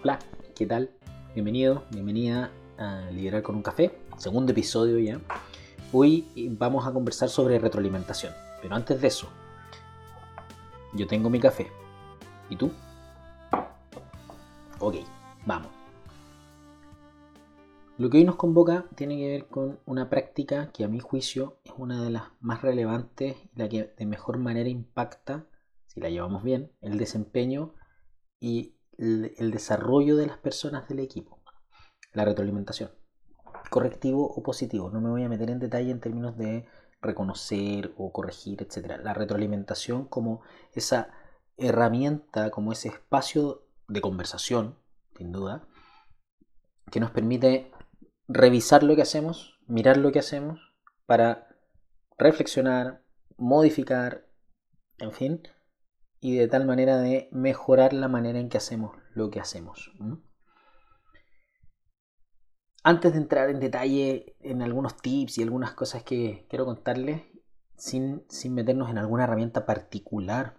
Hola, ¿qué tal? Bienvenido, bienvenida a Liderar con un Café, segundo episodio ya. Hoy vamos a conversar sobre retroalimentación, pero antes de eso, yo tengo mi café. ¿Y tú? Ok, vamos. Lo que hoy nos convoca tiene que ver con una práctica que a mi juicio es una de las más relevantes y la que de mejor manera impacta, si la llevamos bien, el desempeño y el desarrollo de las personas del equipo. La retroalimentación. Correctivo o positivo. No me voy a meter en detalle en términos de reconocer o corregir, etc. La retroalimentación como esa herramienta, como ese espacio de conversación, sin duda, que nos permite revisar lo que hacemos, mirar lo que hacemos, para reflexionar, modificar, en fin, y de tal manera de mejorar la manera en que hacemos lo que hacemos. Antes de entrar en detalle en algunos tips y algunas cosas que quiero contarles, sin, sin meternos en alguna herramienta particular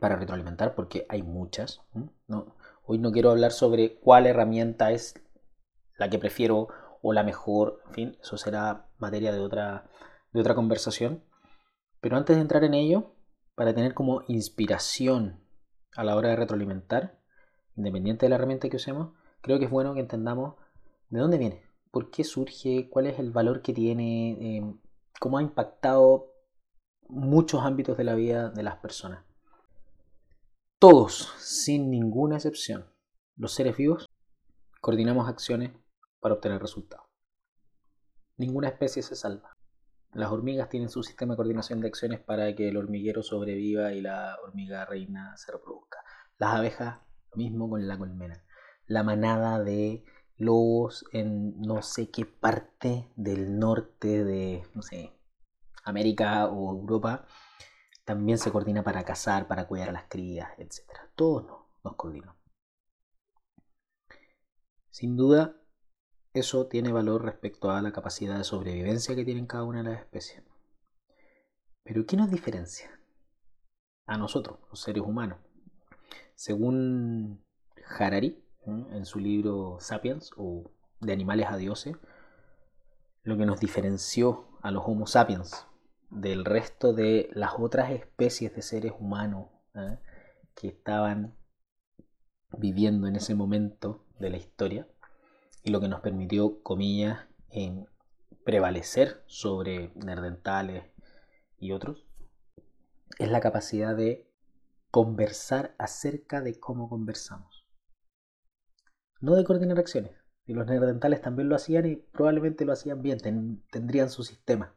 para retroalimentar, porque hay muchas. No, hoy no quiero hablar sobre cuál herramienta es la que prefiero o la mejor, en fin, eso será materia de otra, de otra conversación. Pero antes de entrar en ello, para tener como inspiración a la hora de retroalimentar, independiente de la herramienta que usemos, creo que es bueno que entendamos de dónde viene, por qué surge, cuál es el valor que tiene, eh, cómo ha impactado muchos ámbitos de la vida de las personas. Todos, sin ninguna excepción, los seres vivos, coordinamos acciones para obtener resultados. Ninguna especie se salva. Las hormigas tienen su sistema de coordinación de acciones para que el hormiguero sobreviva y la hormiga reina se reproduzca. Las abejas, lo mismo con la colmena. La manada de lobos en no sé qué parte del norte de, no sé, América o Europa, también se coordina para cazar, para cuidar a las crías, etc. Todos nos coordinamos. Sin duda, eso tiene valor respecto a la capacidad de sobrevivencia que tienen cada una de las especies. Pero ¿qué nos diferencia? A nosotros, los seres humanos. Según Harari, en su libro Sapiens o De animales a dioses, lo que nos diferenció a los Homo sapiens del resto de las otras especies de seres humanos que estaban viviendo en ese momento de la historia y lo que nos permitió, comillas, en prevalecer sobre nerdentales y otros, es la capacidad de conversar acerca de cómo conversamos. No de coordinar acciones. Y los nerdentales también lo hacían y probablemente lo hacían bien, tendrían su sistema.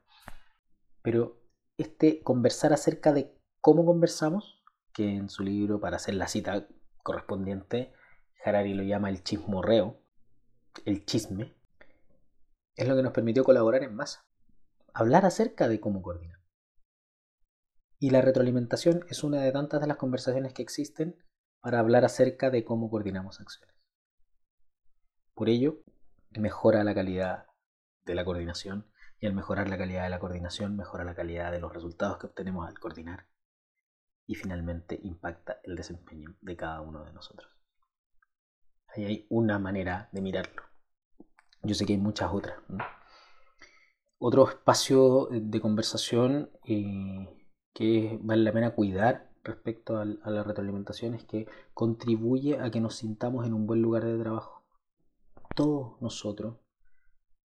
Pero este conversar acerca de cómo conversamos, que en su libro, para hacer la cita correspondiente, Harari lo llama el chismorreo, el chisme, es lo que nos permitió colaborar en masa, hablar acerca de cómo coordinar. Y la retroalimentación es una de tantas de las conversaciones que existen para hablar acerca de cómo coordinamos acciones. Por ello, mejora la calidad de la coordinación y al mejorar la calidad de la coordinación mejora la calidad de los resultados que obtenemos al coordinar y finalmente impacta el desempeño de cada uno de nosotros. Ahí hay una manera de mirarlo. Yo sé que hay muchas otras. Otro espacio de conversación eh, que vale la pena cuidar respecto a, la retroalimentación es que contribuye a que nos sintamos en un buen lugar de trabajo. Todos nosotros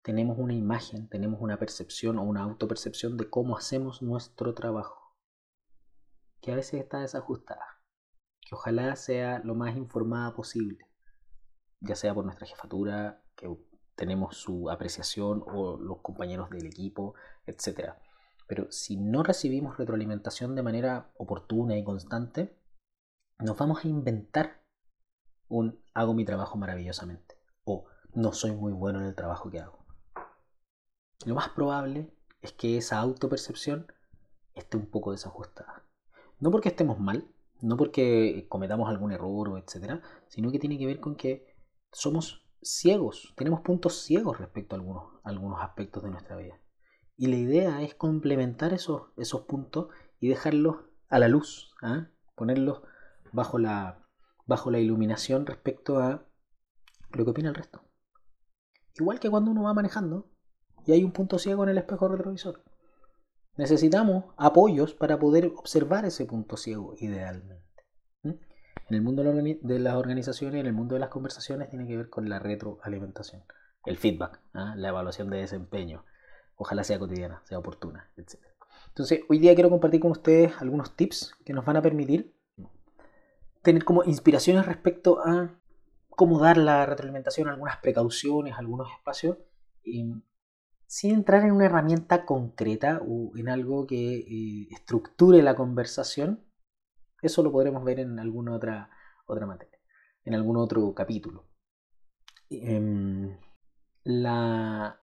tenemos una imagen, tenemos una percepción o una autopercepción de cómo hacemos nuestro trabajo, que a veces está desajustada, que ojalá sea lo más informada posible ya sea por nuestra jefatura, que tenemos su apreciación, o los compañeros del equipo, etc. Pero si no recibimos retroalimentación de manera oportuna y constante, nos vamos a inventar un hago mi trabajo maravillosamente o no soy muy bueno en el trabajo que hago. Lo más probable es que esa autopercepción esté un poco desajustada. No porque estemos mal, no porque cometamos algún error o etcétera, sino que tiene que ver con que somos ciegos, tenemos puntos ciegos respecto a algunos, aspectos de nuestra vida. Y la idea es complementar esos, esos puntos y dejarlos a la luz, ¿ah? ponerlos bajo la, bajo la iluminación respecto a lo que opina el resto. Igual que cuando uno va manejando y hay un punto ciego en el espejo retrovisor. Necesitamos apoyos para poder observar ese punto ciego idealmente. En el mundo de las organizaciones, en el mundo de las conversaciones, tiene que ver con la retroalimentación, el feedback, ¿ah? la evaluación de desempeño. Ojalá sea cotidiana, sea oportuna, etc. Entonces, hoy día quiero compartir con ustedes algunos tips que nos van a permitir tener como inspiraciones respecto a cómo dar la retroalimentación, algunas precauciones, algunos espacios, sin entrar en una herramienta concreta o en algo que eh, estructure la conversación. Eso lo podremos ver en alguna otra, otra materia, en algún otro capítulo. Em, la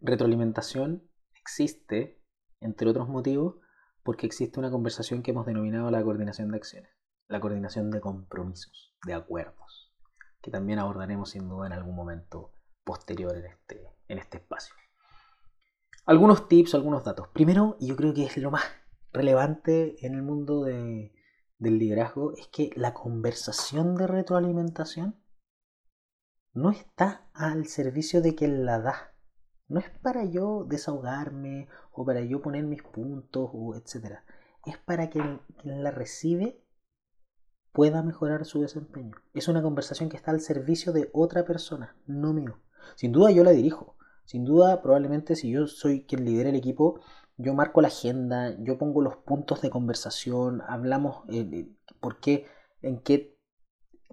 retroalimentación existe, entre otros motivos, porque existe una conversación que hemos denominado la coordinación de acciones, la coordinación de compromisos, de acuerdos, que también abordaremos sin duda en algún momento posterior en este, en este espacio. Algunos tips, algunos datos. Primero, y yo creo que es lo más relevante en el mundo del liderazgo, es que la conversación de retroalimentación no está al servicio de quien la da. No es para yo desahogarme o para yo poner mis puntos o etcétera. Es para que quien la recibe pueda mejorar su desempeño. Es una conversación que está al servicio de otra persona, no mío. Sin duda yo la dirijo, sin duda, probablemente si yo soy quien lidera el equipo, yo marco la agenda, yo pongo los puntos de conversación, hablamos eh, por qué, en qué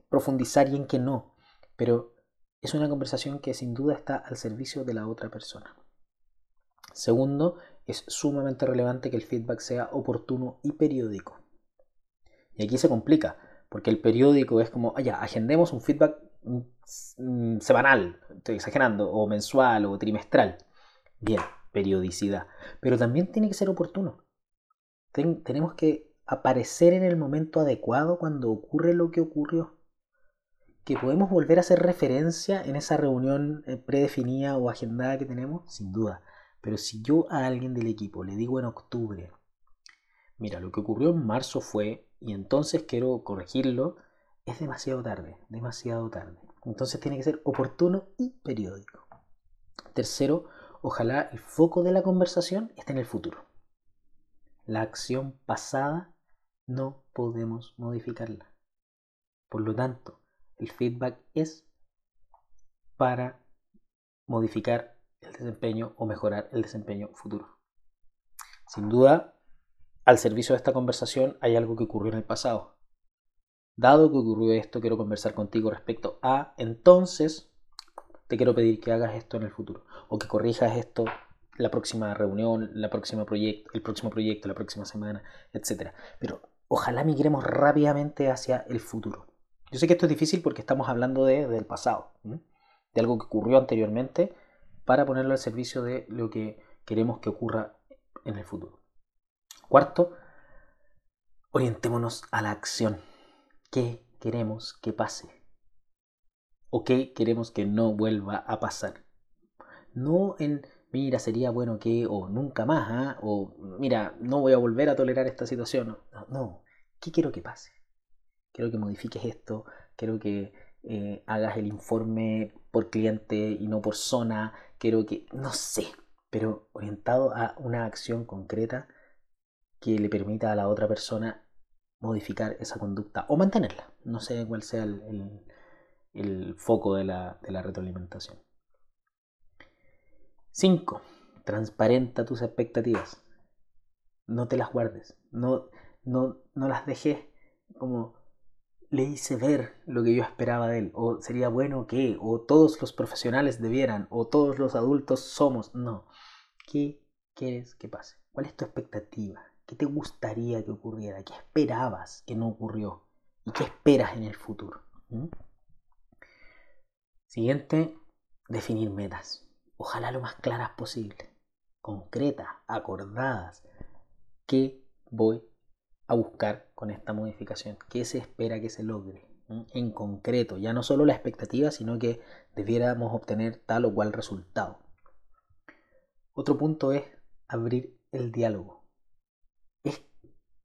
profundizar y en qué no. Pero es una conversación que sin duda está al servicio de la otra persona. Segundo, es sumamente relevante que el feedback sea oportuno y periódico. Y aquí se complica, porque el periódico es como, ah, ya, agendemos un feedback Mm, semanal, estoy exagerando, o mensual o trimestral. Bien, periodicidad. Pero también tiene que ser oportuno. tenemos que aparecer en el momento adecuado cuando ocurre lo que ocurrió. Que podemos volver a hacer referencia en esa reunión eh, predefinida o agendada que tenemos, sin duda. Pero si yo a alguien del equipo le digo en octubre, mira, lo que ocurrió en marzo fue, y entonces quiero corregirlo, es demasiado tarde, demasiado tarde. Entonces tiene que ser oportuno y periódico. Tercero, ojalá el foco de la conversación esté en el futuro. La acción pasada no podemos modificarla. Por lo tanto, el feedback es para modificar el desempeño o mejorar el desempeño futuro. Sin duda, al servicio de esta conversación hay algo que ocurrió en el pasado. Dado que ocurrió esto, quiero conversar contigo respecto a, entonces, te quiero pedir que hagas esto en el futuro o que corrijas esto la próxima reunión, la próxima proyecto, el próximo proyecto, la próxima semana, etc. Pero ojalá migremos rápidamente hacia el futuro. Yo sé que esto es difícil porque estamos hablando de, del pasado, de algo que ocurrió anteriormente, para ponerlo al servicio de lo que queremos que ocurra en el futuro. Cuarto, orientémonos a la acción qué queremos que pase o qué queremos que no vuelva a pasar. No en, mira, sería bueno que, o nunca más, ¿ah? o mira, no voy a volver a tolerar esta situación. No, no, ¿qué quiero que pase? Quiero que modifiques esto, quiero que eh, hagas el informe por cliente y no por zona, quiero que, no sé, pero orientado a una acción concreta que le permita a la otra persona modificar esa conducta o mantenerla. No sé cuál sea el, foco de la, retroalimentación. 5. Transparenta tus expectativas. No te las guardes. No, no, no las dejes como le hice ver lo que yo esperaba de él. O sería bueno que, o todos los profesionales debieran, o todos los adultos somos. No. ¿Qué quieres que pase? ¿Cuál es tu expectativa? ¿Qué te gustaría que ocurriera? ¿Qué esperabas que no ocurrió? ¿Y qué esperas en el futuro? ¿Mm? Siguiente, definir metas. Ojalá lo más claras posible. Concretas, acordadas. ¿Qué voy a buscar con esta modificación? ¿Qué se espera que se logre? En concreto, ya no solo la expectativa, sino que debiéramos obtener tal o cual resultado. Otro punto es abrir el diálogo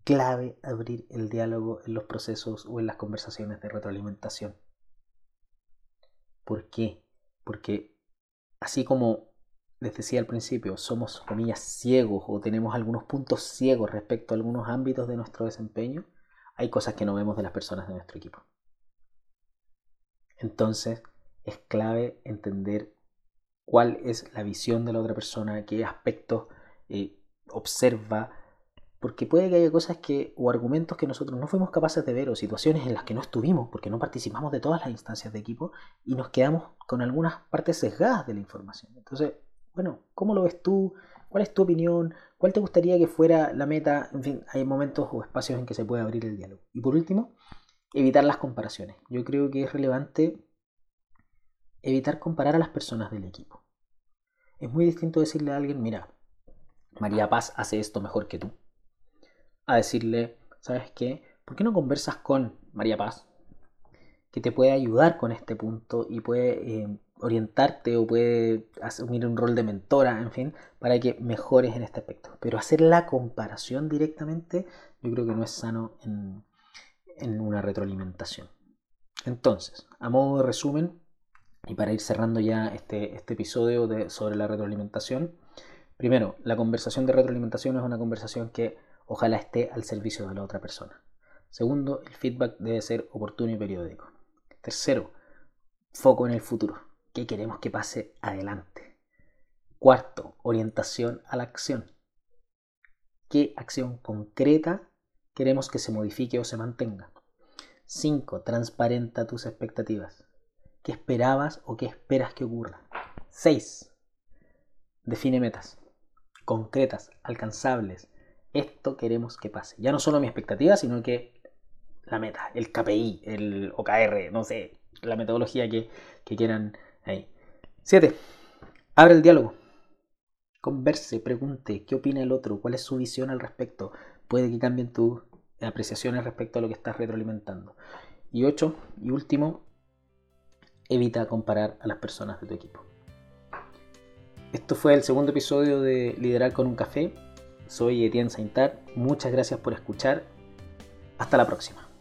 clave abrir el diálogo en los procesos o en las conversaciones de retroalimentación. ¿Por qué? Porque así como les decía al principio, somos, comillas, ciegos o tenemos algunos puntos ciegos respecto a algunos ámbitos de nuestro desempeño, hay cosas que no vemos de las personas de nuestro equipo. Entonces, es clave entender cuál es la visión de la otra persona, qué aspectos eh, observa, porque puede que haya cosas que o argumentos que nosotros no fuimos capaces de ver o situaciones en las que no estuvimos porque no participamos de todas las instancias de equipo y nos quedamos con algunas partes sesgadas de la información. Entonces, bueno, ¿cómo lo ves tú? ¿Cuál es tu opinión? ¿Cuál te gustaría que fuera la meta? En fin, hay momentos o espacios en que se puede abrir el diálogo. Y por último, evitar las comparaciones. Yo creo que es relevante evitar comparar a las personas del equipo. Es muy distinto decirle a alguien, mira, María Paz hace esto mejor que tú a decirle, ¿sabes qué? ¿Por qué no conversas con María Paz? Que te puede ayudar con este punto y puede eh, orientarte o puede asumir un rol de mentora, en fin, para que mejores en este aspecto. Pero hacer la comparación directamente, yo creo que no es sano en, una retroalimentación. Entonces, a modo de resumen, y para ir cerrando ya este, este episodio de, sobre la retroalimentación, primero, la conversación de retroalimentación es una conversación que ojalá esté al servicio de la otra persona. Segundo, el feedback debe ser oportuno y periódico. Tercero, foco en el futuro. ¿Qué queremos que pase adelante? Cuarto, orientación a la acción. ¿Qué acción concreta queremos que se modifique o se mantenga? Cinco, transparenta tus expectativas. ¿Qué esperabas o qué esperas que ocurra? Seis, define metas concretas, alcanzables, esto queremos que pase. Ya no solo mi expectativa, sino que la meta, el KPI, el OKR, no sé, la metodología que, quieran ahí. 7. Abre el diálogo. Converse, pregunte qué opina el otro, cuál es su visión al respecto. Puede que cambien tus apreciaciones respecto a lo que estás retroalimentando. Y 8. Y último, evita comparar a las personas de tu equipo. Esto fue el segundo episodio de Liderar con un café. Soy Etienne Saintar. Muchas gracias por escuchar. Hasta la próxima.